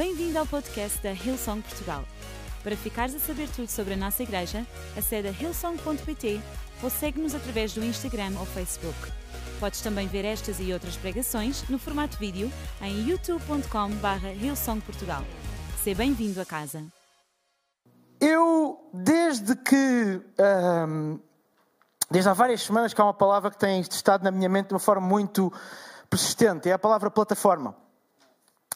Bem-vindo ao podcast da Hillsong Portugal. Para ficares a saber tudo sobre a nossa igreja, acede a hillsong.pt ou segue-nos através do Instagram ou Facebook. Podes também ver estas e outras pregações no formato vídeo em youtube.com.br hillsongportugal. Seja bem-vindo a casa. Eu, desde que. ahm, desde há várias semanas que há uma palavra que tem estado na minha mente de uma forma muito persistente, é a palavra plataforma.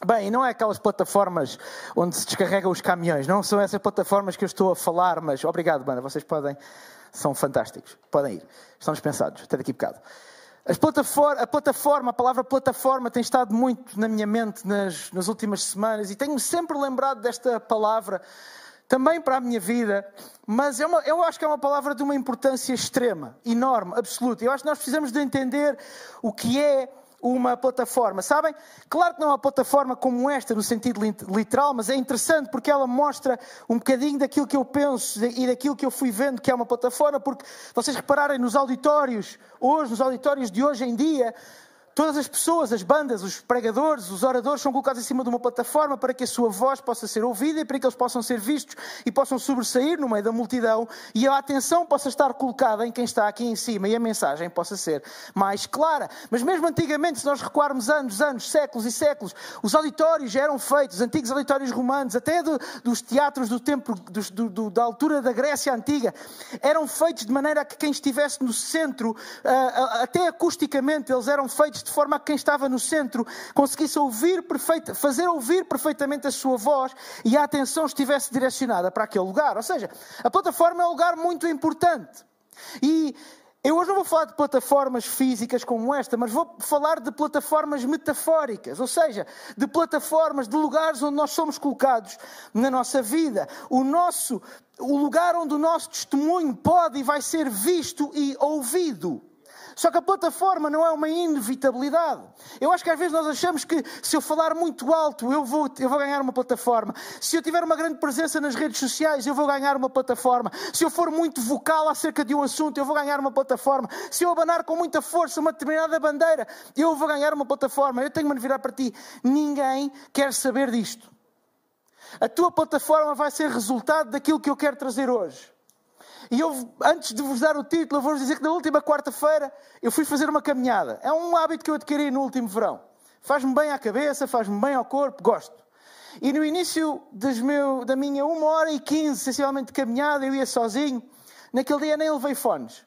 Bem, não é aquelas plataformas onde se descarregam os caminhões, não são essas plataformas que eu estou a falar, mas obrigado, banda, vocês podem, são fantásticos, podem ir, estão dispensados, até daqui a bocado. A plataforma, a palavra plataforma tem estado muito na minha mente nas, nas últimas semanas e tenho-me sempre lembrado desta palavra também para a minha vida, mas é uma, eu acho que é uma palavra de uma importância extrema, enorme, absoluta. Eu acho que nós precisamos de entender o que é uma plataforma. Sabem? Claro que não é uma plataforma como esta, no sentido lit- literal, mas é interessante porque ela mostra um bocadinho daquilo que eu penso e daquilo que eu fui vendo que é uma plataforma, porque vocês repararem nos auditórios, hoje, nos auditórios de hoje em dia, Todas as pessoas, as bandas, os pregadores, os oradores são colocados em cima de uma plataforma para que a sua voz possa ser ouvida e para que eles possam ser vistos e possam sobressair no meio da multidão e a atenção possa estar colocada em quem está aqui em cima e a mensagem possa ser mais clara. Mas mesmo antigamente, se nós recuarmos anos, anos, séculos e séculos, os auditórios eram feitos, os antigos auditórios romanos, até do- dos teatros do tempo, dos- do- do- da altura da Grécia Antiga, eram feitos de maneira a que quem estivesse no centro, ah, ah, até acusticamente, eles eram feitos de forma a que quem estava no centro conseguisse ouvir perfeita, fazer ouvir perfeitamente a sua voz e a atenção estivesse direcionada para aquele lugar. Ou seja, a plataforma é um lugar muito importante. E eu hoje não vou falar de plataformas físicas como esta, mas vou falar de plataformas metafóricas, ou seja, de plataformas, de lugares onde nós somos colocados na nossa vida. O nosso, o lugar onde o nosso testemunho pode e vai ser visto e ouvido. Só que a plataforma não é uma inevitabilidade. Eu acho que às vezes nós achamos que se eu falar muito alto eu vou, eu vou ganhar uma plataforma. Se eu tiver uma grande presença nas redes sociais eu vou ganhar uma plataforma. Se eu for muito vocal acerca de um assunto eu vou ganhar uma plataforma. Se eu abanar com muita força uma determinada bandeira eu vou ganhar uma plataforma. Eu tenho-me de virar para ti. Ninguém quer saber disto. A tua plataforma vai ser resultado daquilo que eu quero trazer hoje. E eu, antes de vos dar o título, vou-vos dizer que na última quarta-feira eu fui fazer uma caminhada. É um hábito que eu adquiri no último verão. Faz-me bem à cabeça, faz-me bem ao corpo, gosto. E no início meu, da minha uma hora e quinze, sensivelmente, de caminhada, eu ia sozinho. Naquele dia nem levei fones.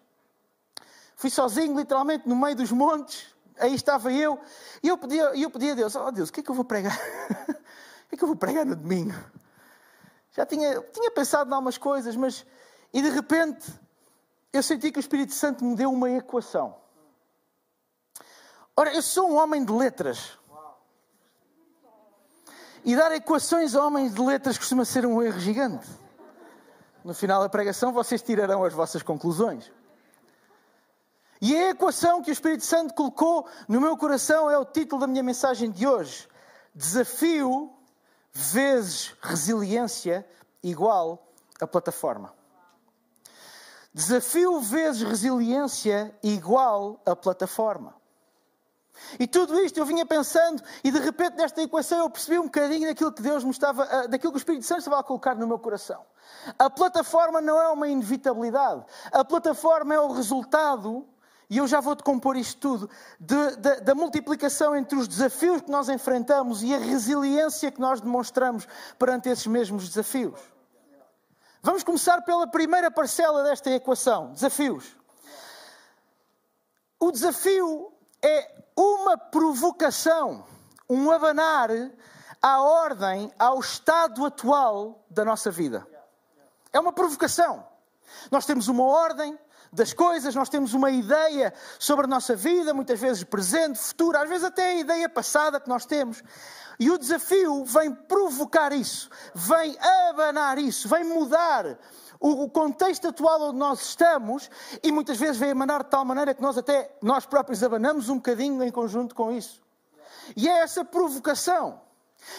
Fui sozinho, literalmente, no meio dos montes. Aí estava eu. E eu pedi, eu pedi a Deus, oh Deus, o que é que eu vou pregar? o que é que eu vou pregar no domingo? Já tinha, tinha pensado em algumas coisas, mas... E de repente, eu senti que o Espírito Santo me deu uma equação. Ora, eu sou um homem de letras. E dar equações a homens de letras costuma ser um erro gigante. No final da pregação, vocês tirarão as vossas conclusões. E a equação que o Espírito Santo colocou no meu coração é o título da minha mensagem de hoje: Desafio vezes resiliência igual a plataforma. Desafio vezes resiliência igual a plataforma. E tudo isto eu vinha pensando, e de repente nesta equação eu percebi um bocadinho daquilo que Deus me estava, ah, daquilo que o Espírito Santo estava a colocar no meu coração. A plataforma não é uma inevitabilidade, a plataforma é o resultado, e eu já vou-te compor isto tudo, de- de- da multiplicação entre os desafios que nós enfrentamos e a resiliência que nós demonstramos perante esses mesmos desafios. Vamos começar pela primeira parcela desta equação: desafios. O desafio é uma provocação, um abanar à ordem, ao estado atual da nossa vida. É uma provocação. Nós temos uma ordem das coisas, nós temos uma ideia sobre a nossa vida, muitas vezes presente, futuro, às vezes até a ideia passada que nós temos. E o desafio vem provocar isso, vem abanar isso, vem mudar o contexto atual onde nós estamos e muitas vezes vem emanar de tal maneira que nós até nós próprios abanamos um bocadinho em conjunto com isso. E é essa provocação.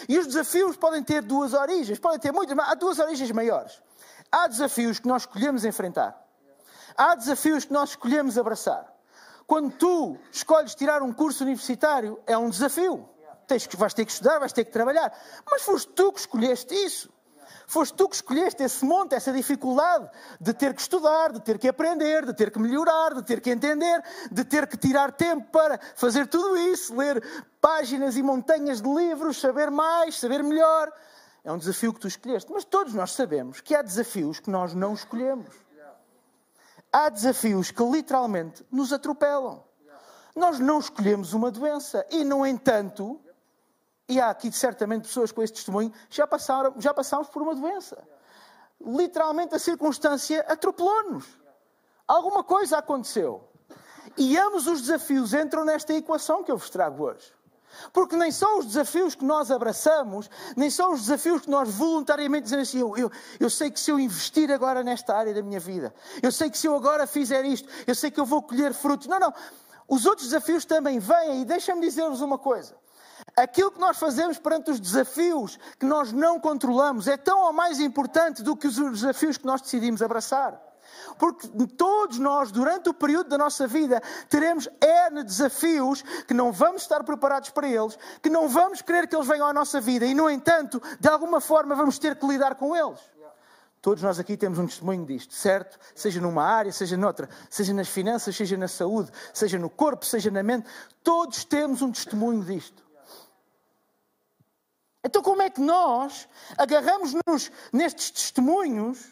E os desafios podem ter duas origens, podem ter muitas, mas há duas origens maiores. Há desafios que nós escolhemos enfrentar. Há desafios que nós escolhemos abraçar. Quando tu escolhes tirar um curso universitário, é um desafio. Tens que, vais ter que estudar, vais ter que trabalhar. Mas foste tu que escolheste isso. Foste tu que escolheste esse monte, essa dificuldade de ter que estudar, de ter que aprender, de ter que melhorar, de ter que entender, de ter que tirar tempo para fazer tudo isso, ler páginas e montanhas de livros, saber mais, saber melhor. É um desafio que tu escolheste. Mas todos nós sabemos que há desafios que nós não escolhemos. Há desafios que literalmente nos atropelam. Nós não escolhemos uma doença e, no entanto, e há aqui certamente pessoas com este testemunho, já, passaram, já passámos por uma doença. Literalmente a circunstância atropelou-nos. Alguma coisa aconteceu. E ambos os desafios entram nesta equação que eu vos trago hoje. Porque nem são os desafios que nós abraçamos, nem são os desafios que nós voluntariamente dizemos assim: eu, eu, eu, sei que se eu investir agora nesta área da minha vida, eu sei que se eu agora fizer isto, eu sei que eu vou colher frutos. Não, não. Os outros desafios também vêm, e deixa-me dizer-vos uma coisa. Aquilo que nós fazemos perante os desafios que nós não controlamos é tão ou mais importante do que os desafios que nós decidimos abraçar. Porque todos nós, durante o período da nossa vida, teremos N desafios que não vamos estar preparados para eles, que não vamos querer que eles venham à nossa vida e, no entanto, de alguma forma vamos ter que lidar com eles. Todos nós aqui temos um testemunho disto, certo? Seja numa área, seja noutra, seja nas finanças, seja na saúde, seja no corpo, seja na mente, todos temos um testemunho disto. Então, como é que nós agarramos-nos nestes testemunhos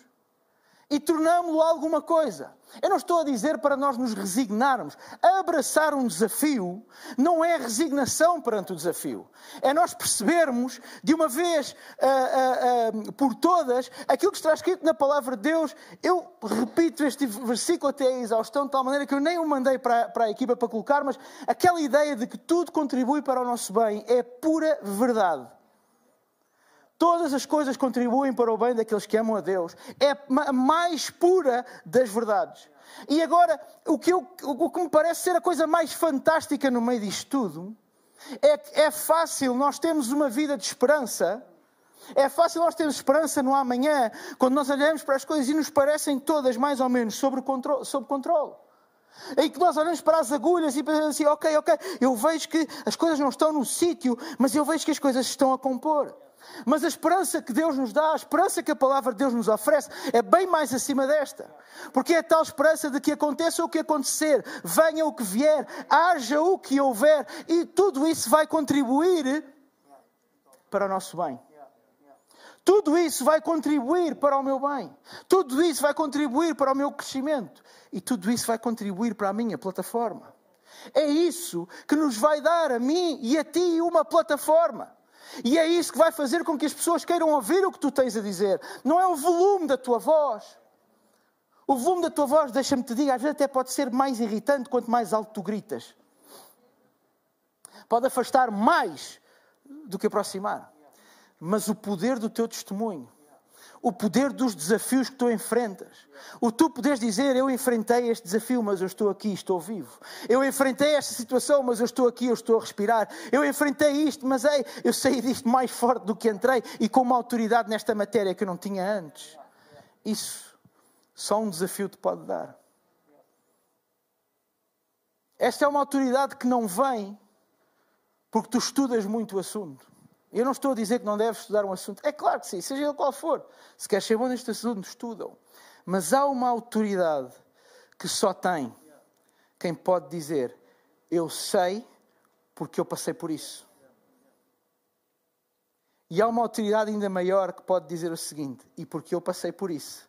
e tornámo-lo alguma coisa? Eu não estou a dizer para nós nos resignarmos. Abraçar um desafio não é resignação perante o desafio. É nós percebermos, de uma vez uh, uh, uh, por todas, aquilo que está escrito na palavra de Deus. Eu repito este versículo até a exaustão, de tal maneira que eu nem o mandei para, para a equipa para colocar, mas aquela ideia de que tudo contribui para o nosso bem é pura verdade. Todas as coisas contribuem para o bem daqueles que amam a Deus. É a mais pura das verdades. E agora, o que, eu, o que me parece ser a coisa mais fantástica no meio disto tudo é que é fácil nós termos uma vida de esperança. É fácil nós termos esperança no amanhã, quando nós olhamos para as coisas e nos parecem todas mais ou menos sob controle. Sob controle. Que nós olhamos para as agulhas e pensamos assim: ok, ok, eu vejo que as coisas não estão no sítio, mas eu vejo que as coisas estão a compor. Mas a esperança que Deus nos dá, a esperança que a palavra de Deus nos oferece, é bem mais acima desta. Porque é tal esperança de que aconteça o que acontecer, venha o que vier, haja o que houver, e tudo isso vai contribuir para o nosso bem. Tudo isso vai contribuir para o meu bem. Tudo isso vai contribuir para o meu crescimento. E tudo isso vai contribuir para a minha plataforma. É isso que nos vai dar a mim e a ti uma plataforma. E é isso que vai fazer com que as pessoas queiram ouvir o que tu tens a dizer. Não é o volume da tua voz. O volume da tua voz, deixa-me te dizer, às vezes até pode ser mais irritante quanto mais alto tu gritas. Pode afastar mais do que aproximar. Mas o poder do teu testemunho o poder dos desafios que tu enfrentas. O tu poderes dizer: Eu enfrentei este desafio, mas eu estou aqui, estou vivo. Eu enfrentei esta situação, mas eu estou aqui, eu estou a respirar. Eu enfrentei isto, mas ei, eu saí disto mais forte do que entrei e com uma autoridade nesta matéria que eu não tinha antes. Isso só um desafio te pode dar. Esta é uma autoridade que não vem porque tu estudas muito o assunto. Eu não estou a dizer que não deves estudar um assunto. É claro que sim, seja ele qual for. Se queres ser bom neste assunto, estudam. Mas há uma autoridade que só tem quem pode dizer: Eu sei porque eu passei por isso. E há uma autoridade ainda maior que pode dizer o seguinte: E porque eu passei por isso,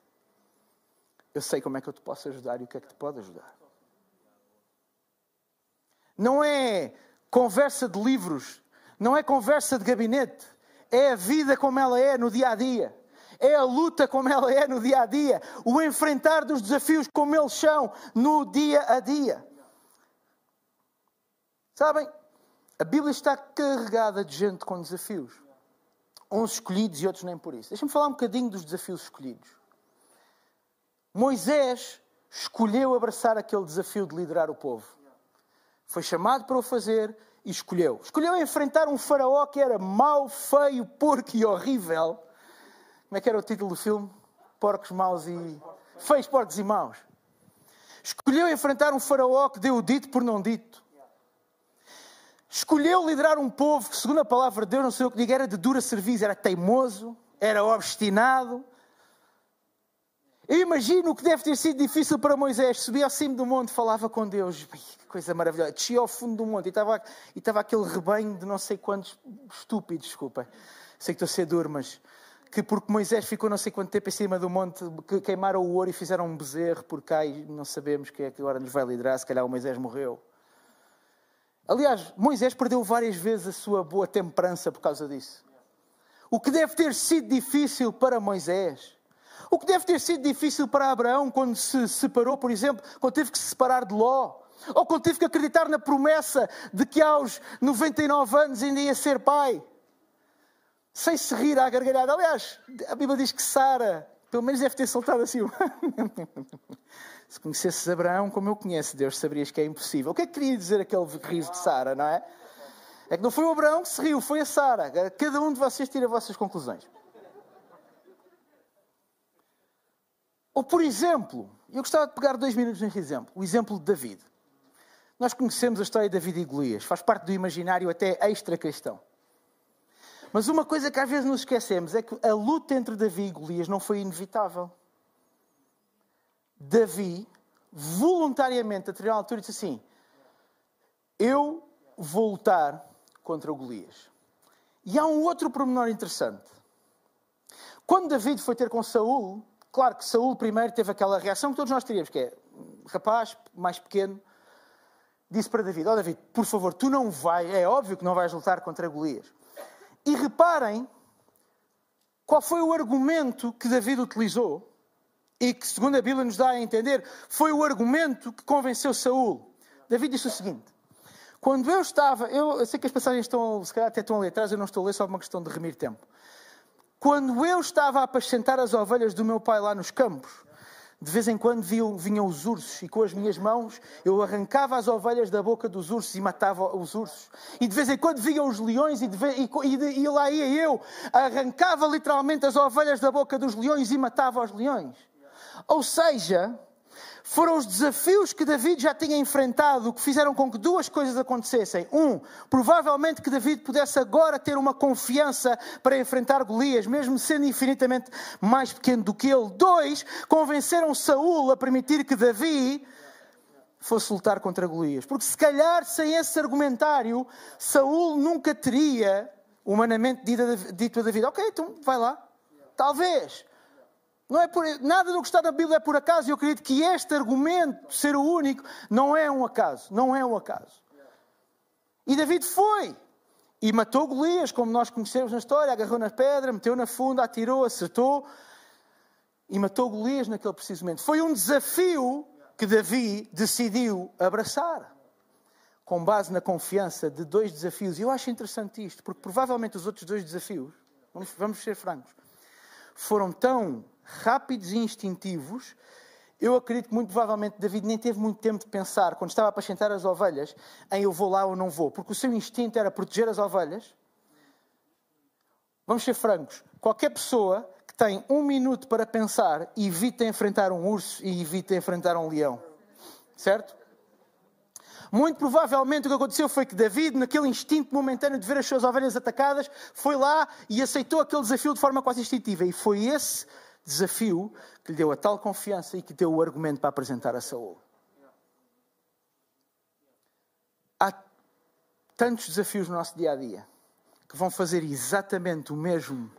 eu sei como é que eu te posso ajudar e o que é que te pode ajudar. Não é conversa de livros não é conversa de gabinete. É a vida como ela é no dia a dia. É a luta como ela é no dia a dia. O enfrentar dos desafios como eles são no dia a dia. Sabem, a Bíblia está carregada de gente com desafios. Uns escolhidos e outros nem por isso. Deixa-me falar um bocadinho dos desafios escolhidos. Moisés escolheu abraçar aquele desafio de liderar o povo. Foi chamado para o fazer, e escolheu. Escolheu enfrentar um faraó que era mau, feio, porco e horrível. Como é que era o título do filme? Porcos maus e. Feios, porcos e maus. Escolheu enfrentar um faraó que deu o dito por não dito. escolheu liderar um povo que, segundo a palavra de Deus, não sei o que diga, era de dura serviço, era teimoso, era obstinado. Eu imagino o que deve ter sido difícil para Moisés. Subia ao cimo do monte, falava com Deus. Que coisa maravilhosa. Descia ao fundo do monte e estava, e estava aquele rebanho de não sei quantos estúpidos, desculpa. Sei que estou a ser duro, mas que porque Moisés ficou não sei quanto tempo em cima do monte, que queimaram o ouro e fizeram um bezerro por cá e não sabemos quem é que agora nos vai liderar, se calhar o Moisés morreu. Aliás, Moisés perdeu várias vezes a sua boa temperança por causa disso. O que deve ter sido difícil para Moisés. O que deve ter sido difícil para Abraão quando se separou, por exemplo, quando teve que se separar de Ló. Ou quando teve que acreditar na promessa de que aos 99 anos ainda ia ser pai. Sem se rir à gargalhada. Aliás, a Bíblia diz que Sara, pelo menos deve ter soltado assim. Se conhecesses Abraão como eu conheço Deus, saberias que é impossível. O que é que queria dizer aquele riso de Sara, não é? É que não foi o Abraão que se riu, foi a Sara. Cada um de vocês tira as vossas conclusões. Ou, por exemplo, eu gostava de pegar dois minutos neste exemplo, o exemplo de David. Nós conhecemos a história de David e Golias, faz parte do imaginário até extra-cristão. Mas uma coisa que às vezes nos esquecemos é que a luta entre Davi e Golias não foi inevitável. Davi, voluntariamente, a determinada altura, disse assim: Eu vou lutar contra o Golias. E há um outro pormenor interessante. Quando David foi ter com Saul, claro que Saul primeiro teve aquela reação que todos nós teríamos, que é rapaz mais pequeno, disse para David: Ó oh, David, por favor, tu não vais, é óbvio que não vais lutar contra Golias. E reparem qual foi o argumento que David utilizou e que, segundo a Bíblia nos dá a entender, foi o argumento que convenceu Saul. David disse o seguinte: quando eu estava, eu, eu sei que as passagens estão, se calhar até estão ali atrás, eu não estou a ler, só uma questão de remir tempo. Quando eu estava a apacentar as ovelhas do meu pai lá nos campos, de vez em quando vinham, os ursos e com as minhas mãos eu arrancava as ovelhas da boca dos ursos e matava os ursos. E de vez em quando vinham os leões e, de, e, e, e lá ia eu, arrancava literalmente as ovelhas da boca dos leões e matava os leões. Ou seja, foram os desafios que David já tinha enfrentado que fizeram com que duas coisas acontecessem. Um, provavelmente que David pudesse agora ter uma confiança para enfrentar Golias, mesmo sendo infinitamente mais pequeno do que ele. Dois, convenceram Saul a permitir que Davi fosse lutar contra Golias. Porque se calhar sem esse argumentário, Saul nunca teria humanamente dito a David, ok, então vai lá. Talvez. Não é por, nada do que está na Bíblia é por acaso. E eu acredito que este argumento, ser o único, não é um acaso. Não é um acaso. E David foi. E matou Golias, como nós conhecemos na história. Agarrou na pedra, meteu na funda, atirou, acertou. E matou Golias naquele preciso momento. Foi um desafio que Davi decidiu abraçar. Com base na confiança de dois desafios. E eu acho interessante isto, porque provavelmente os outros dois desafios, vamos, vamos ser francos, foram tão rápidos e instintivos. Eu acredito que muito provavelmente David nem teve muito tempo de pensar, quando estava a apacentar as ovelhas, em eu vou lá ou não vou, porque o seu instinto era proteger as ovelhas. Vamos ser francos, qualquer pessoa que tem um minuto para pensar evita enfrentar um urso e evita enfrentar um leão. Certo? Muito provavelmente o que aconteceu foi que David, naquele instinto momentâneo de ver as suas ovelhas atacadas, foi lá e aceitou aquele desafio de forma quase instintiva. E foi esse desafio que lhe deu a tal confiança e que deu o argumento para apresentar a Saul. Há tantos desafios no nosso dia a dia que vão fazer exatamente o mesmo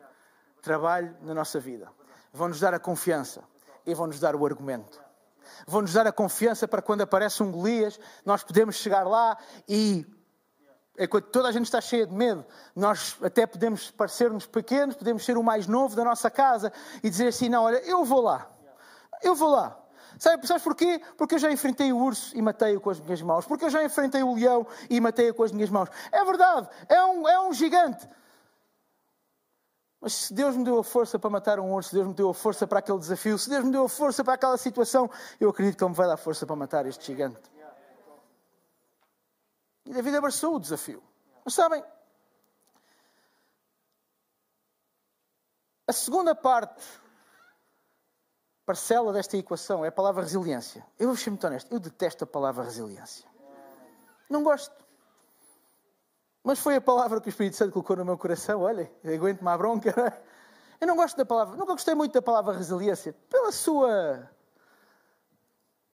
trabalho na nossa vida. Vão-nos dar a confiança e vão-nos dar o argumento. Vão-nos dar a confiança para quando aparece um Golias, nós podemos chegar lá e é toda a gente está cheia de medo, nós até podemos parecer-nos pequenos, podemos ser o mais novo da nossa casa e dizer assim: não, olha, eu vou lá, eu vou lá. Sabe, sabes porquê? Porque eu já enfrentei o urso e matei-o com as minhas mãos. Porque eu já enfrentei o leão e matei-o com as minhas mãos. É verdade, é um, é um gigante. Mas se Deus me deu a força para matar um urso, se Deus me deu a força para aquele desafio, se Deus me deu a força para aquela situação, eu acredito que Ele me vai dar força para matar este gigante. E David abraçou o desafio. Mas sabem, a segunda parte, parcela desta equação, é a palavra resiliência. Eu vou ser muito honesto, eu detesto a palavra resiliência. Não gosto. Mas foi a palavra que o Espírito Santo colocou no meu coração. Olha, aguento-me à bronca. Eu não gosto da palavra, nunca gostei muito da palavra resiliência, pela sua.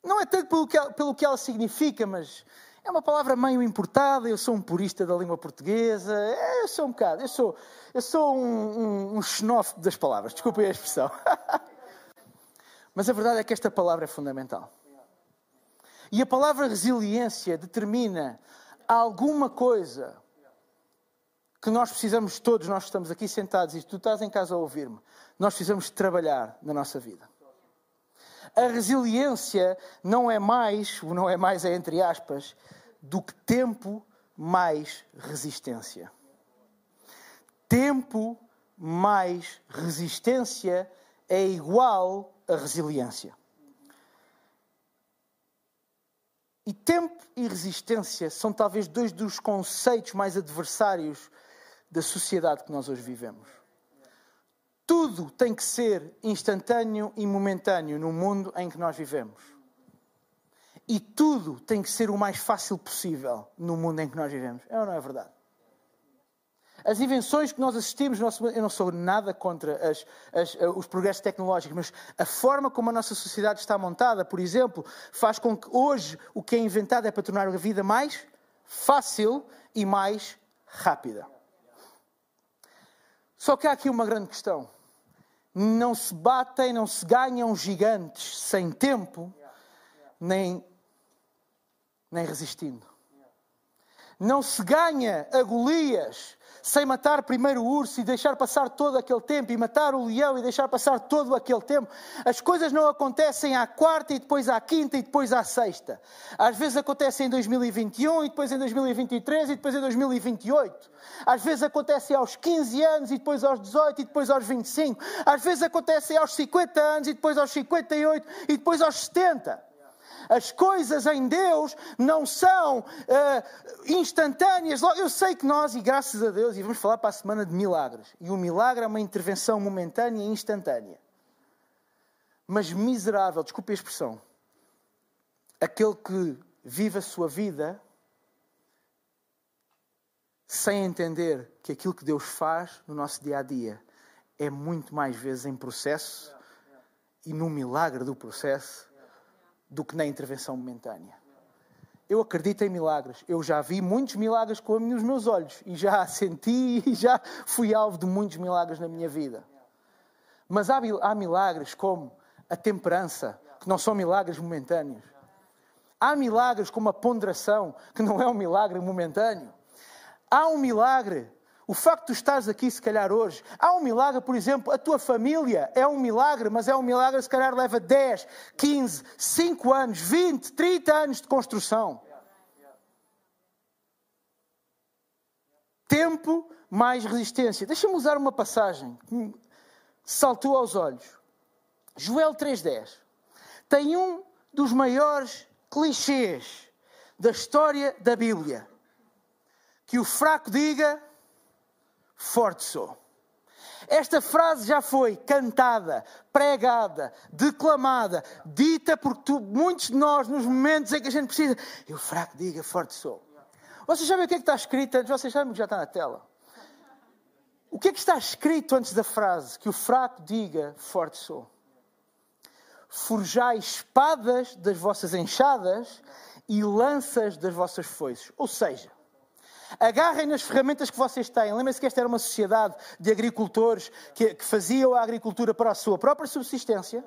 Não é tanto pelo que, ela, pelo que ela significa, mas é uma palavra meio importada. Eu sou um purista da língua portuguesa. É, eu sou um bocado. Eu sou, eu sou um, um, um xenófobo das palavras. Desculpem a expressão. mas a verdade é que esta palavra é fundamental. E a palavra resiliência determina alguma coisa que nós precisamos todos, nós estamos aqui sentados e tu estás em casa a ouvir-me, nós precisamos trabalhar na nossa vida. A resiliência não é mais, ou não é mais é entre aspas, do que tempo mais resistência. Tempo mais resistência é igual a resiliência. E tempo e resistência são talvez dois dos conceitos mais adversários da sociedade que nós hoje vivemos. Tudo tem que ser instantâneo e momentâneo no mundo em que nós vivemos. E tudo tem que ser o mais fácil possível no mundo em que nós vivemos. É ou não é verdade? As invenções que nós assistimos, eu não sou nada contra as, as, eh, os progressos tecnológicos, mas a forma como a nossa sociedade está montada, por exemplo, faz com que hoje o que é inventado é para tornar a vida mais fácil e mais rápida. Só que há aqui uma grande questão. Não se batem, não se ganham gigantes sem tempo, nem, nem resistindo. Não se ganha a Golias sem matar primeiro o urso e deixar passar todo aquele tempo, e matar o leão e deixar passar todo aquele tempo. As coisas não acontecem à quarta e depois à quinta e depois à sexta. Às vezes acontecem em 2021 e depois em 2023 e depois em 2028. Às vezes acontecem aos 15 anos e depois aos 18 e depois aos 25. Às vezes acontecem aos 50 anos e depois aos 58 e depois aos 70. As coisas em Deus não são uh, instantâneas. Eu sei que nós, e graças a Deus, e vamos falar para a semana de milagres. E o milagre é uma intervenção momentânea e instantânea. Mas miserável, desculpe a expressão, aquele que vive a sua vida sem entender que aquilo que Deus faz no nosso dia a dia é muito mais vezes em processo e no milagre do processo do que na intervenção momentânea. Eu acredito em milagres. Eu já vi muitos milagres com os meus olhos e já senti e já fui alvo de muitos milagres na minha vida. Mas há, há milagres como a temperança, que não são milagres momentâneos. Há milagres como a ponderação, que não é um milagre momentâneo. Há um milagre o facto de estás aqui, se calhar, hoje, há um milagre, por exemplo, a tua família é um milagre, mas é um milagre, se calhar, leva 10, 15, 5 anos, 20, 30 anos de construção. Tempo mais resistência. Deixa-me usar uma passagem que saltou aos olhos. Joel 3,10 tem um dos maiores clichês da história da Bíblia. Que o fraco diga forte sou. Esta frase já foi cantada, pregada, declamada, dita por tu, muitos de nós nos momentos em que a gente precisa. Eu fraco diga, forte sou. Vocês sabem o que é que está escrito antes? Vocês sabem que já está na tela. O que é que está escrito antes da frase? Que o fraco diga, forte sou. Forjai espadas das vossas enxadas e lanças das vossas foices. Ou seja, Agarrem nas ferramentas que vocês têm. Lembrem-se que esta era uma sociedade de agricultores que, que faziam a agricultura para a sua própria subsistência.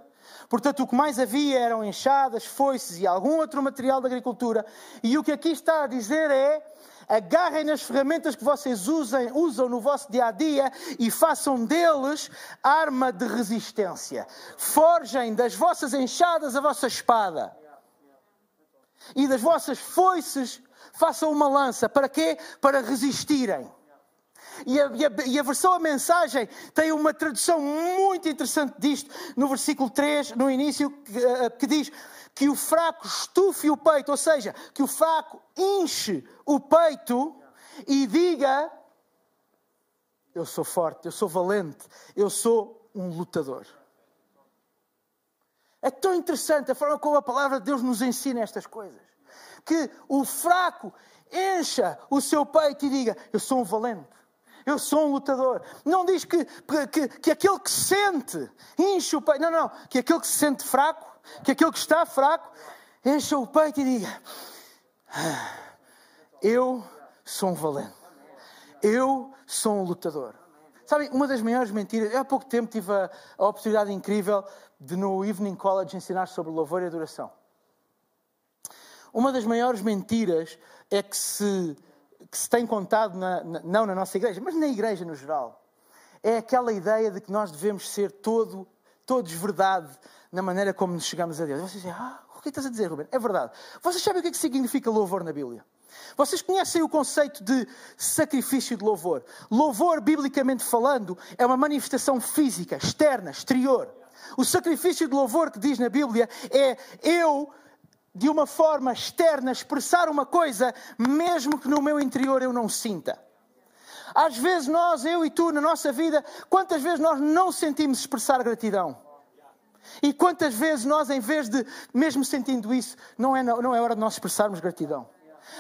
Portanto, o que mais havia eram enxadas, foices e algum outro material de agricultura. E o que aqui está a dizer é: agarrem nas ferramentas que vocês usem, usam no vosso dia a dia e façam deles arma de resistência. Forjem das vossas enxadas a vossa espada e das vossas foices façam uma lança. Para quê? Para resistirem. E a, e, a, e a, versão, a mensagem, tem uma tradução muito interessante disto, no versículo 3, no início, que, eh, que diz que o fraco estufe o peito, ou seja, que o fraco enche o peito e diga: Eu sou forte, eu sou valente, eu sou um lutador. É tão interessante a forma como a palavra de Deus nos ensina estas coisas que o fraco encha o seu peito e diga: Eu sou um valente. Eu sou um lutador. Não diz que, que, que aquele que sente enche o peito. Não, não. Que aquele que se sente fraco, que aquele que está fraco, encha o peito e diga: ah, Eu sou um valente. Eu sou um lutador. Sabe, uma das maiores mentiras. há pouco tempo tive a, a oportunidade incrível de, no Evening College, ensinar sobre louvor e adoração. Uma das maiores mentiras é que se, que se tem contado, na, na, não na nossa igreja, mas na igreja no geral, é aquela ideia de que nós devemos ser todo, todos verdade na maneira como nos chegamos a Deus. Vocês dizem, ah, o que estás a dizer, Ruben? É verdade. Vocês sabem o que é que significa louvor na Bíblia? Vocês conhecem o conceito de sacrifício de louvor? Louvor, biblicamente falando, é uma manifestação física, externa, exterior. O sacrifício de louvor que diz na Bíblia é eu de uma forma externa, expressar uma coisa, mesmo que no meu interior eu não sinta. Às vezes nós, eu e tu, na nossa vida, quantas vezes nós não sentimos expressar gratidão? E quantas vezes nós, em vez de, mesmo sentindo isso, não é, não é hora de nós expressarmos gratidão?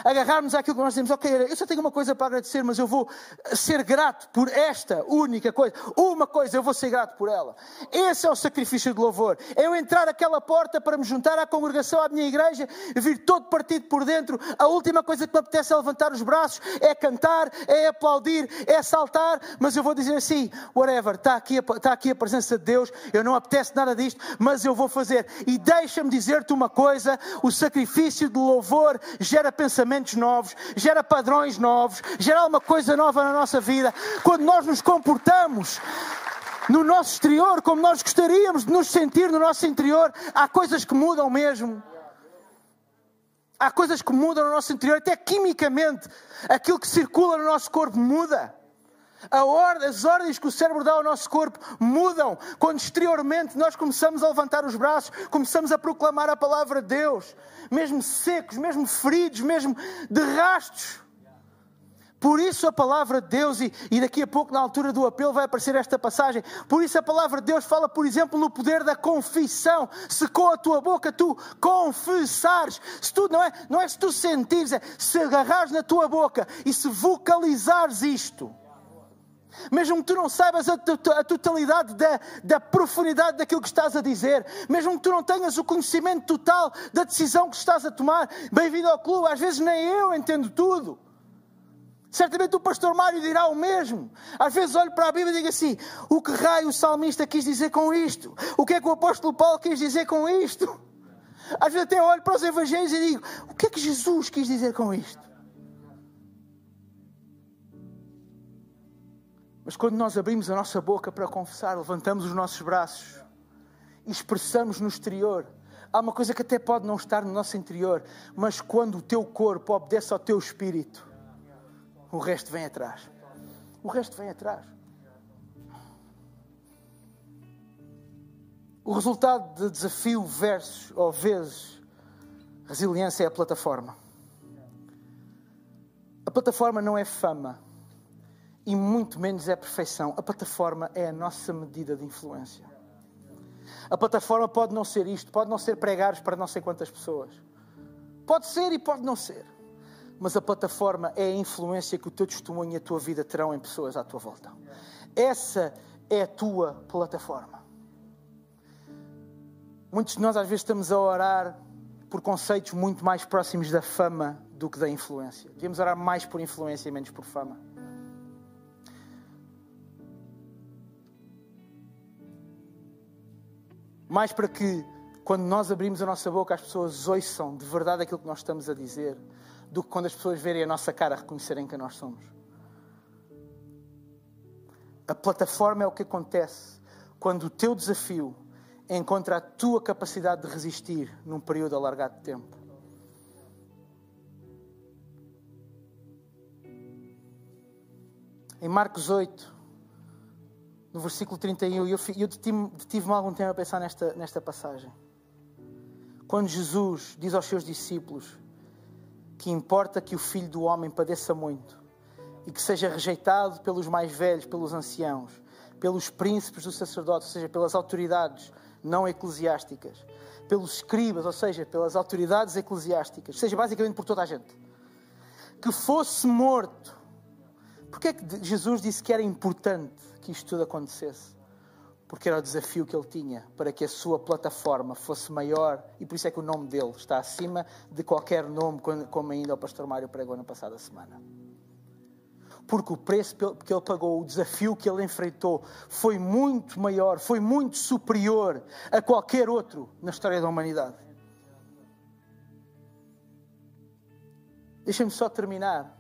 Agarrarmos àquilo que nós dizemos, ok, eu só tenho uma coisa para agradecer, mas eu vou ser grato por esta única coisa. Uma coisa, eu vou ser grato por ela. Esse é o sacrifício de louvor. É eu entrar aquela porta para me juntar à congregação, à minha igreja, vir todo partido por dentro. A última coisa que me apetece é levantar os braços, é cantar, é aplaudir, é saltar, mas eu vou dizer assim, whatever, está aqui, está aqui a presença de Deus, eu não apetece nada disto, mas eu vou fazer. E deixa-me dizer-te uma coisa, o sacrifício de louvor gera pensamento pensamentos novos, gera padrões novos, gera uma coisa nova na nossa vida. Quando nós nos comportamos no nosso exterior como nós gostaríamos de nos sentir no nosso interior, há coisas que mudam mesmo. Há coisas que mudam no nosso interior, até quimicamente. Aquilo que circula no nosso corpo muda. Ordem, as ordens que o cérebro dá ao nosso corpo mudam quando exteriormente nós começamos a levantar os braços, começamos a proclamar a palavra de Deus, mesmo secos, mesmo feridos, mesmo de rastos. Por isso a palavra de Deus, e, e, daqui a pouco, na altura do apelo, vai aparecer esta passagem. Por isso a palavra de Deus fala, por exemplo, no poder da confissão. Se com a tua boca tu confessares, se tu, não, é, não é se tu sentires, é se agarrares na tua boca e se vocalizares isto mesmo que tu não saibas a, a totalidade da, da, profundidade daquilo que estás a dizer, mesmo que tu não tenhas o conhecimento total da decisão que estás a tomar, bem-vindo ao clube, às vezes nem eu entendo tudo. Certamente o pastor Mário dirá o mesmo. Às vezes olho para a Bíblia e digo assim: o que raio o salmista quis dizer com isto? O que é que o apóstolo Paulo quis dizer com isto? Às vezes até olho para os evangelhos e digo: o que é que Jesus quis dizer com isto? Mas quando nós abrimos a nossa boca para confessar, levantamos os nossos braços e expressamos no exterior, há uma coisa que até pode não estar no nosso interior, mas quando o teu corpo obedece ao teu espírito, o resto vem atrás. O resto vem atrás. O resultado de desafio versus ou vezes resiliência é a plataforma. A plataforma não é fama e muito menos é perfeição. A plataforma é a nossa medida de influência. A plataforma pode não ser isto, pode não ser pregares para não sei quantas pessoas. Pode ser e pode não ser. Mas a plataforma é a influência que o teu testemunho e a tua vida terão em pessoas à tua volta. Essa é a tua plataforma. Muitos de nós às vezes estamos a orar por conceitos muito mais próximos da fama do que da influência. Devíamos orar mais por influência e menos por fama. Mais para que, quando nós abrimos a nossa boca, as pessoas ouçam de verdade aquilo que nós estamos a dizer, do que quando as pessoas verem a nossa cara reconhecerem quem nós somos. A plataforma é o que acontece quando o teu desafio encontra a tua capacidade de resistir num período alargado de tempo. Em Marcos 8, no versículo 31, e eu, eu detive-me algum tempo a pensar nesta, nesta passagem. Quando Jesus diz aos seus discípulos que importa que o filho do homem padeça muito e que seja rejeitado pelos mais velhos, pelos anciãos, pelos príncipes dos sacerdotes, ou seja, pelas autoridades não eclesiásticas, pelos escribas, ou seja, pelas autoridades eclesiásticas, ou seja, basicamente por toda a gente. que fosse morto. Porquê é que Jesus disse que era importante que isto tudo acontecesse? Porque era o desafio que ele tinha para que a sua plataforma fosse maior e por isso é que o nome dele está acima de qualquer nome, como ainda o pastor Mário pregou na passada semana. Porque o preço que ele pagou, o desafio que ele enfrentou, foi muito maior, foi muito superior a qualquer outro na história da humanidade. Deixem-me só terminar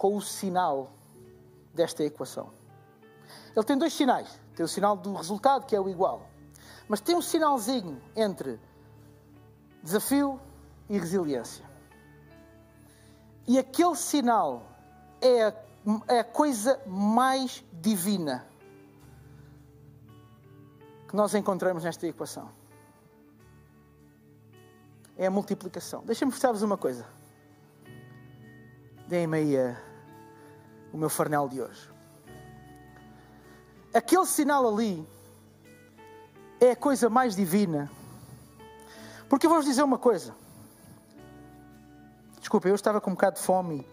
com o sinal desta equação. Ele tem dois sinais. Tem o sinal do resultado, que é o igual. Mas tem um sinalzinho entre desafio e resiliência. E aquele sinal é a, é a coisa mais divina que nós encontramos nesta equação. É a multiplicação. Deixa-me mostrar-vos uma coisa. Deem-me aí a, o meu farnel de hoje. Aquele sinal ali é a coisa mais divina. Porque eu vou-vos dizer uma coisa. Desculpa, eu estava com um bocado de fome.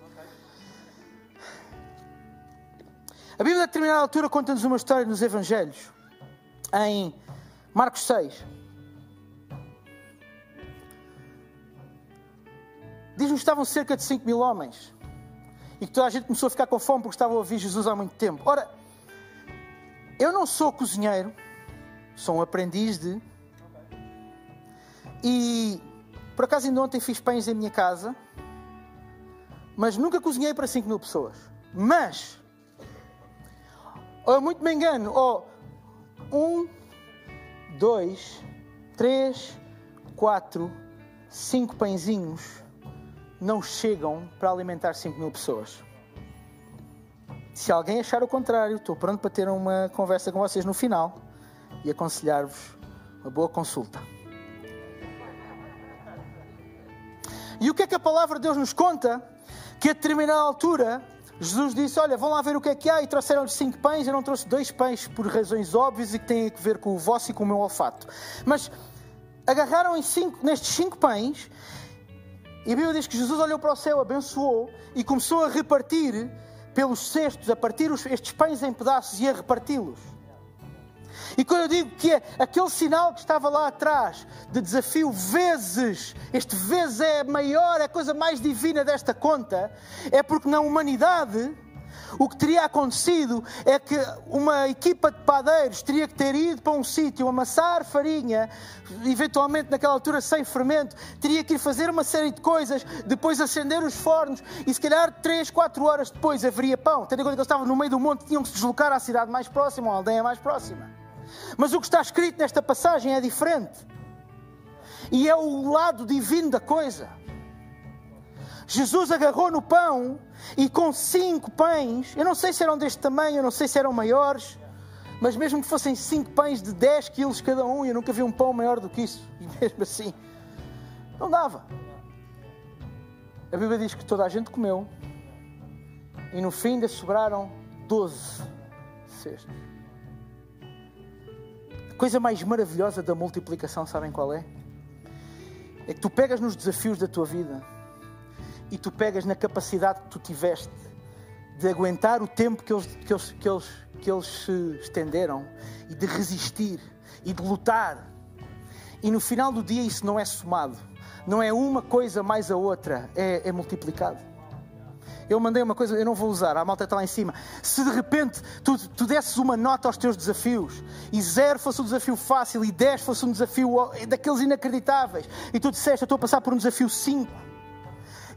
A Bíblia, a determinada altura, conta-nos uma história nos Evangelhos, em Marcos 6. Diz-nos que estavam cerca de 5 mil homens e que toda a gente começou a ficar com fome porque estavam a ouvir Jesus há muito tempo. Ora, eu não sou cozinheiro, sou um aprendiz de. E por acaso ainda ontem fiz pães em minha casa, mas nunca cozinhei para 5 mil pessoas. Mas, ou eu muito me engano, ou um, dois, três, quatro, cinco pãezinhos não chegam para alimentar 5 mil pessoas. Se alguém achar o contrário, estou pronto para ter uma conversa com vocês no final e aconselhar-vos uma boa consulta. E o que é que a palavra de Deus nos conta? Que a determinada altura Jesus disse: Olha, vão lá ver o que é que há. E trouxeram-lhe cinco pães. Eu não trouxe dois pães por razões óbvias e que têm a ver com o vosso e com o meu olfato. Mas agarraram cinco, nestes cinco pães. E a Bíblia diz que Jesus olhou para o céu, abençoou e começou a repartir pelos cestos, a partir estes pães em pedaços e a reparti-los. E quando eu digo que é aquele sinal que estava lá atrás de desafio vezes, este vezes é maior, é a coisa mais divina desta conta, é porque na humanidade o que teria acontecido é que uma equipa de padeiros teria que ter ido para um sítio amassar farinha, eventualmente naquela altura sem fermento, teria que ir fazer uma série de coisas, depois acender os fornos e se calhar 3, 4 horas depois haveria pão. Tendo em conta que eles estavam no meio do monte, tinham que se deslocar à cidade mais próxima, à aldeia mais próxima. Mas o que está escrito nesta passagem é diferente. E é o lado divino da coisa. Jesus agarrou no pão e com cinco pães, eu não sei se eram deste tamanho, eu não sei se eram maiores, mas mesmo que fossem cinco pães de 10 quilos cada um, eu nunca vi um pão maior do que isso, e mesmo assim, não dava. A Bíblia diz que toda a gente comeu e no fim ainda sobraram 12 cestos. A coisa mais maravilhosa da multiplicação, sabem qual é? É que tu pegas nos desafios da tua vida e tu pegas na capacidade que tu tiveste de aguentar o tempo que eles, que eles, que eles, que eles se estenderam e de resistir e de lutar. E no final do dia isso não é somado, não é uma coisa mais a outra, é, é multiplicado. Eu mandei uma coisa, eu não vou usar, a malta está lá em cima. Se de repente tu, tu desses uma nota aos teus desafios e zero fosse um desafio fácil e dez fosse um desafio daqueles inacreditáveis e tu disseste, eu estou a passar por um desafio cinco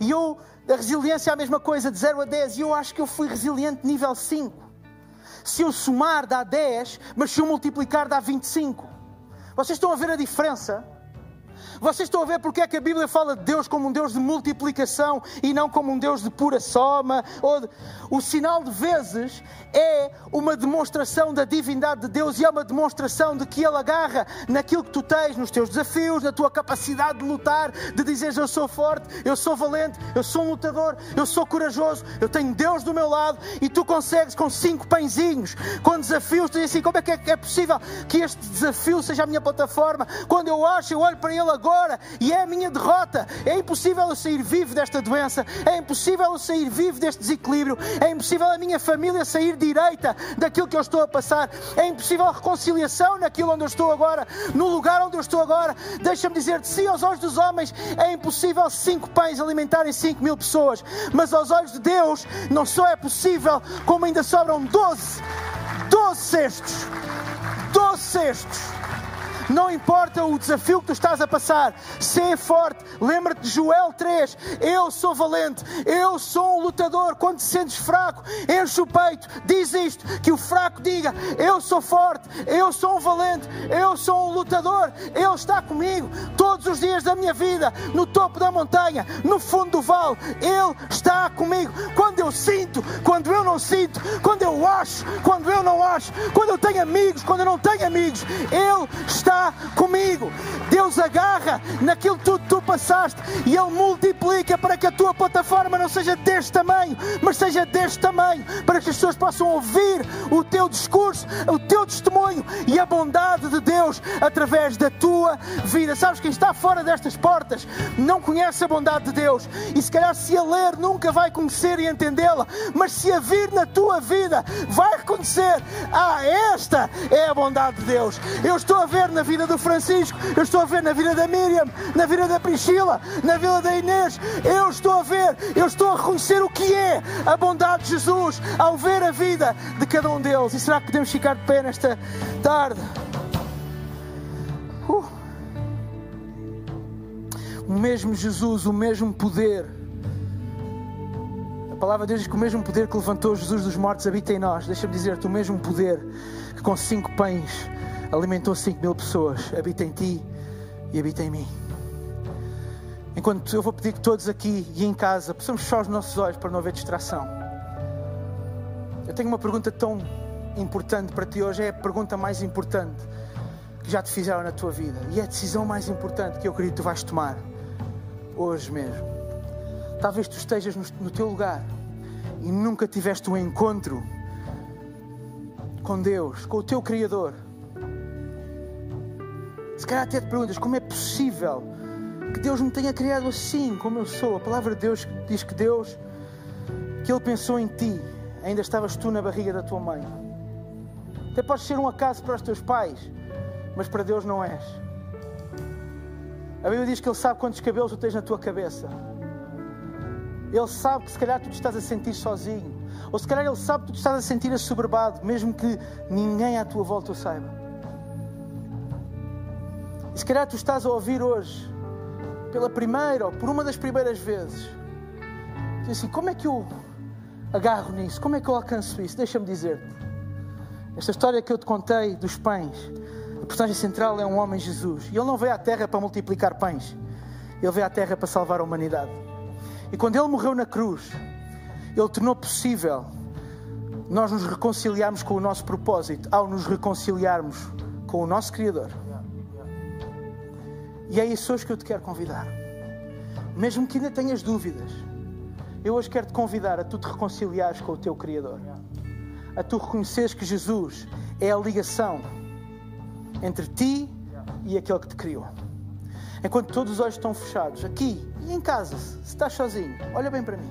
e eu, a resiliência é a mesma coisa, de 0 a 10, e eu acho que eu fui resiliente nível 5. Se eu somar dá 10, mas se eu multiplicar dá 25. Vocês estão a ver a diferença? Vocês estão a ver porque é que a Bíblia fala de Deus como um Deus de multiplicação e não como um Deus de pura soma? De... O sinal de vezes é uma demonstração da divindade de Deus e é uma demonstração de que Ele agarra naquilo que tu tens, nos teus desafios, na tua capacidade de lutar, de dizeres eu sou forte, eu sou valente, eu sou um lutador, eu sou corajoso, eu tenho Deus do meu lado e tu consegues com cinco pãezinhos, com desafios, tu dizes assim, como é que é, é possível que este desafio seja a minha plataforma? Quando eu acho, eu olho para Ele agora e é a minha derrota. É impossível eu sair vivo desta doença, é impossível eu sair vivo deste desequilíbrio, é impossível a minha família sair direita daquilo que eu estou a passar, é impossível a reconciliação naquilo onde eu estou agora, no lugar onde eu estou agora. Deixa-me dizer-te: sim, aos olhos dos homens é impossível cinco pães alimentarem cinco mil pessoas, mas aos olhos de Deus não só é possível, como ainda sobram doze, doze cestos. Doze cestos. Não importa o desafio que tu estás a passar, ser forte. Lembra-te de Joel 3. Eu sou valente, eu sou um lutador. Quando te sentes fraco, enche o peito, diz isto: que o fraco diga: Eu sou forte, eu sou um valente, eu sou um lutador. Ele está comigo todos os dias da minha vida, no topo da montanha, no fundo do vale. Ele está comigo. Quando eu sinto, quando eu não sinto, quando eu acho, quando eu não acho, quando eu tenho amigos, quando eu não tenho amigos, Ele está comigo. Deus agarra naquilo que tu, tu passaste e Ele multiplica para que a tua plataforma não seja deste tamanho, mas seja deste tamanho, para que as pessoas possam ouvir o teu discurso, o teu testemunho e a bondade de Deus através da tua vida. Sabes quem está fora destas portas não conhece a bondade de Deus e se calhar se a ler nunca vai conhecer e entendê-la, mas se a vir na tua vida vai reconhecer: ah, esta é a bondade de Deus. Eu estou a ver na vida do Francisco, eu estou a ver na vida da Miriam, na vida da Priscila, na vida da Inês. Eu estou a ver, eu estou a reconhecer o que é a bondade de Jesus ao ver a vida de cada um deles. E será que podemos ficar de pé nesta tarde? Uh. O mesmo Jesus, o mesmo poder. A palavra de Deus diz que o mesmo poder que levantou Jesus dos mortos habita em nós. Deixa-me dizer-te, o mesmo poder que com cinco pães alimentou 5 mil pessoas. Habita em ti e habita em mim. Enquanto eu vou pedir que todos aqui e em casa possamos fechar os nossos olhos para não haver distração. Eu tenho uma pergunta tão importante para ti hoje, é a pergunta mais importante que já te fizeram na tua vida e é a decisão mais importante que eu acredito que tu vais tomar hoje mesmo. Talvez tu estejas no, no teu lugar e nunca tiveste um encontro com Deus, com o teu Criador. Se calhar até te perguntas como é possível que Deus me tenha criado assim como eu sou. A palavra de Deus diz que Deus, que Ele pensou em ti, ainda estavas tu na barriga da tua mãe. Até podes ser um acaso para os teus pais, mas para Deus não és. A Bíblia diz que Ele sabe quantos cabelos tu tens na tua cabeça. Ele sabe que se calhar tu te estás a sentir sozinho. Ou se calhar Ele sabe que tu te estás a sentir assoberbado, mesmo que ninguém à tua volta o saiba. E se calhar tu estás a ouvir hoje, pela primeira ou por uma das primeiras vezes, diz assim: como é que eu agarro nisso? Como é que eu alcanço isso? Deixa-me dizer-te. Esta história que eu te contei dos pães, a personagem central é um homem Jesus. E ele não veio à terra para multiplicar pães, ele veio à terra para salvar a humanidade. E quando ele morreu na cruz, ele tornou possível nós nos reconciliarmos com o nosso propósito ao nos reconciliarmos com o nosso Criador. E é isso hoje que eu te quero convidar. Mesmo que ainda tenhas dúvidas, eu hoje quero te convidar a tu te reconciliares com o teu Criador. A tu reconheceres que Jesus é a ligação entre ti e aquele que te criou. Enquanto todos os olhos estão fechados, aqui e em casa, se estás sozinho, olha bem para mim.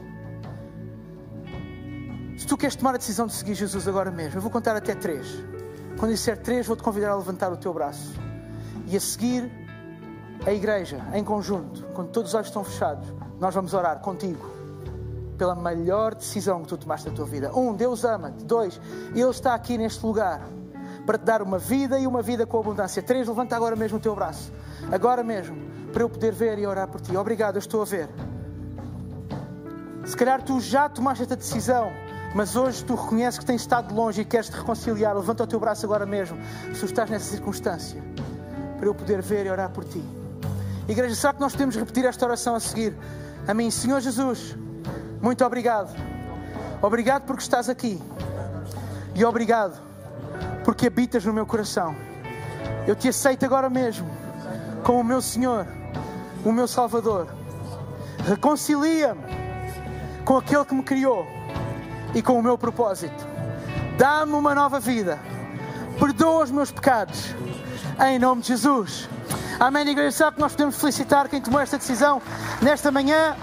Se tu queres tomar a decisão de seguir Jesus agora mesmo, eu vou contar até três. Quando disser três, vou-te convidar a levantar o teu braço. E a seguir, a igreja, em conjunto, quando todos os olhos estão fechados, nós vamos orar contigo pela melhor decisão que tu tomaste na tua vida. Um, Deus ama-te. Dois, Ele está aqui neste lugar para te dar uma vida e uma vida com abundância. Três, levanta agora mesmo o teu braço. Agora mesmo, para eu poder ver e orar por ti. Obrigado, eu estou a ver. Se calhar tu já tomaste esta decisão, mas hoje tu reconheces que tens estado longe e queres te reconciliar. Levanta o teu braço agora mesmo, se tu estás nessa circunstância, para eu poder ver e orar por ti. Igreja, será que nós podemos repetir esta oração a seguir? A mim, Senhor Jesus, muito obrigado. Obrigado porque estás aqui. E obrigado porque habitas no meu coração. Eu te aceito agora mesmo como o meu Senhor, o meu Salvador. Reconcilia-me com aquele que me criou e com o meu propósito. Dá-me uma nova vida. Perdoa os meus pecados. Em nome de Jesus. Amém, igreja. Sabe que nós podemos felicitar quem tomou esta decisão nesta manhã.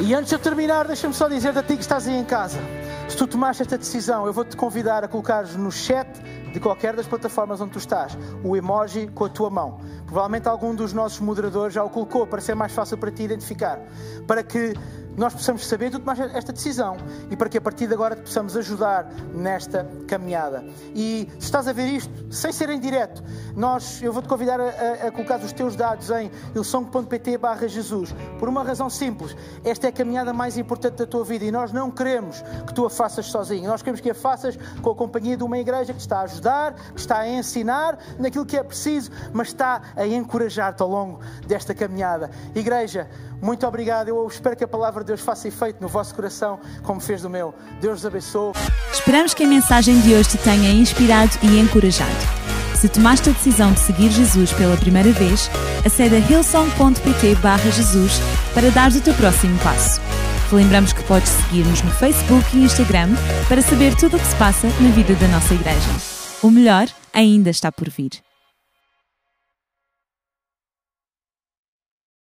E antes de eu terminar, deixa-me só dizer a ti que estás aí em casa. Se tu tomaste esta decisão, eu vou-te convidar a colocares no chat de qualquer das plataformas onde tu estás o emoji com a tua mão. Provavelmente algum dos nossos moderadores já o colocou para ser mais fácil para ti identificar. Para que nós possamos saber tu tomaste esta decisão e para que a partir de agora te possamos ajudar nesta caminhada. E se estás a ver isto, sem ser em direto, nós, eu vou-te convidar a, a, colocar os teus dados em ilsong.pt barra Jesus, por uma razão simples. Esta é a caminhada mais importante da tua vida e nós não queremos que tu a faças sozinho. Nós queremos que a faças com a companhia de uma igreja que está a ajudar, que está a ensinar naquilo que é preciso, mas está a encorajar-te ao longo desta caminhada. Igreja, muito obrigado. Eu espero que a palavra de Deus faça efeito no vosso coração, como fez no meu. Deus os abençoe. Esperamos que a mensagem de hoje te tenha inspirado e encorajado. Se tomaste a decisão de seguir Jesus pela primeira vez, acede a hillsong.pt Jesus para dar o teu próximo passo. Lembramos que podes seguir-nos no Facebook e Instagram para saber tudo o que se passa na vida da nossa igreja. O melhor ainda está por vir.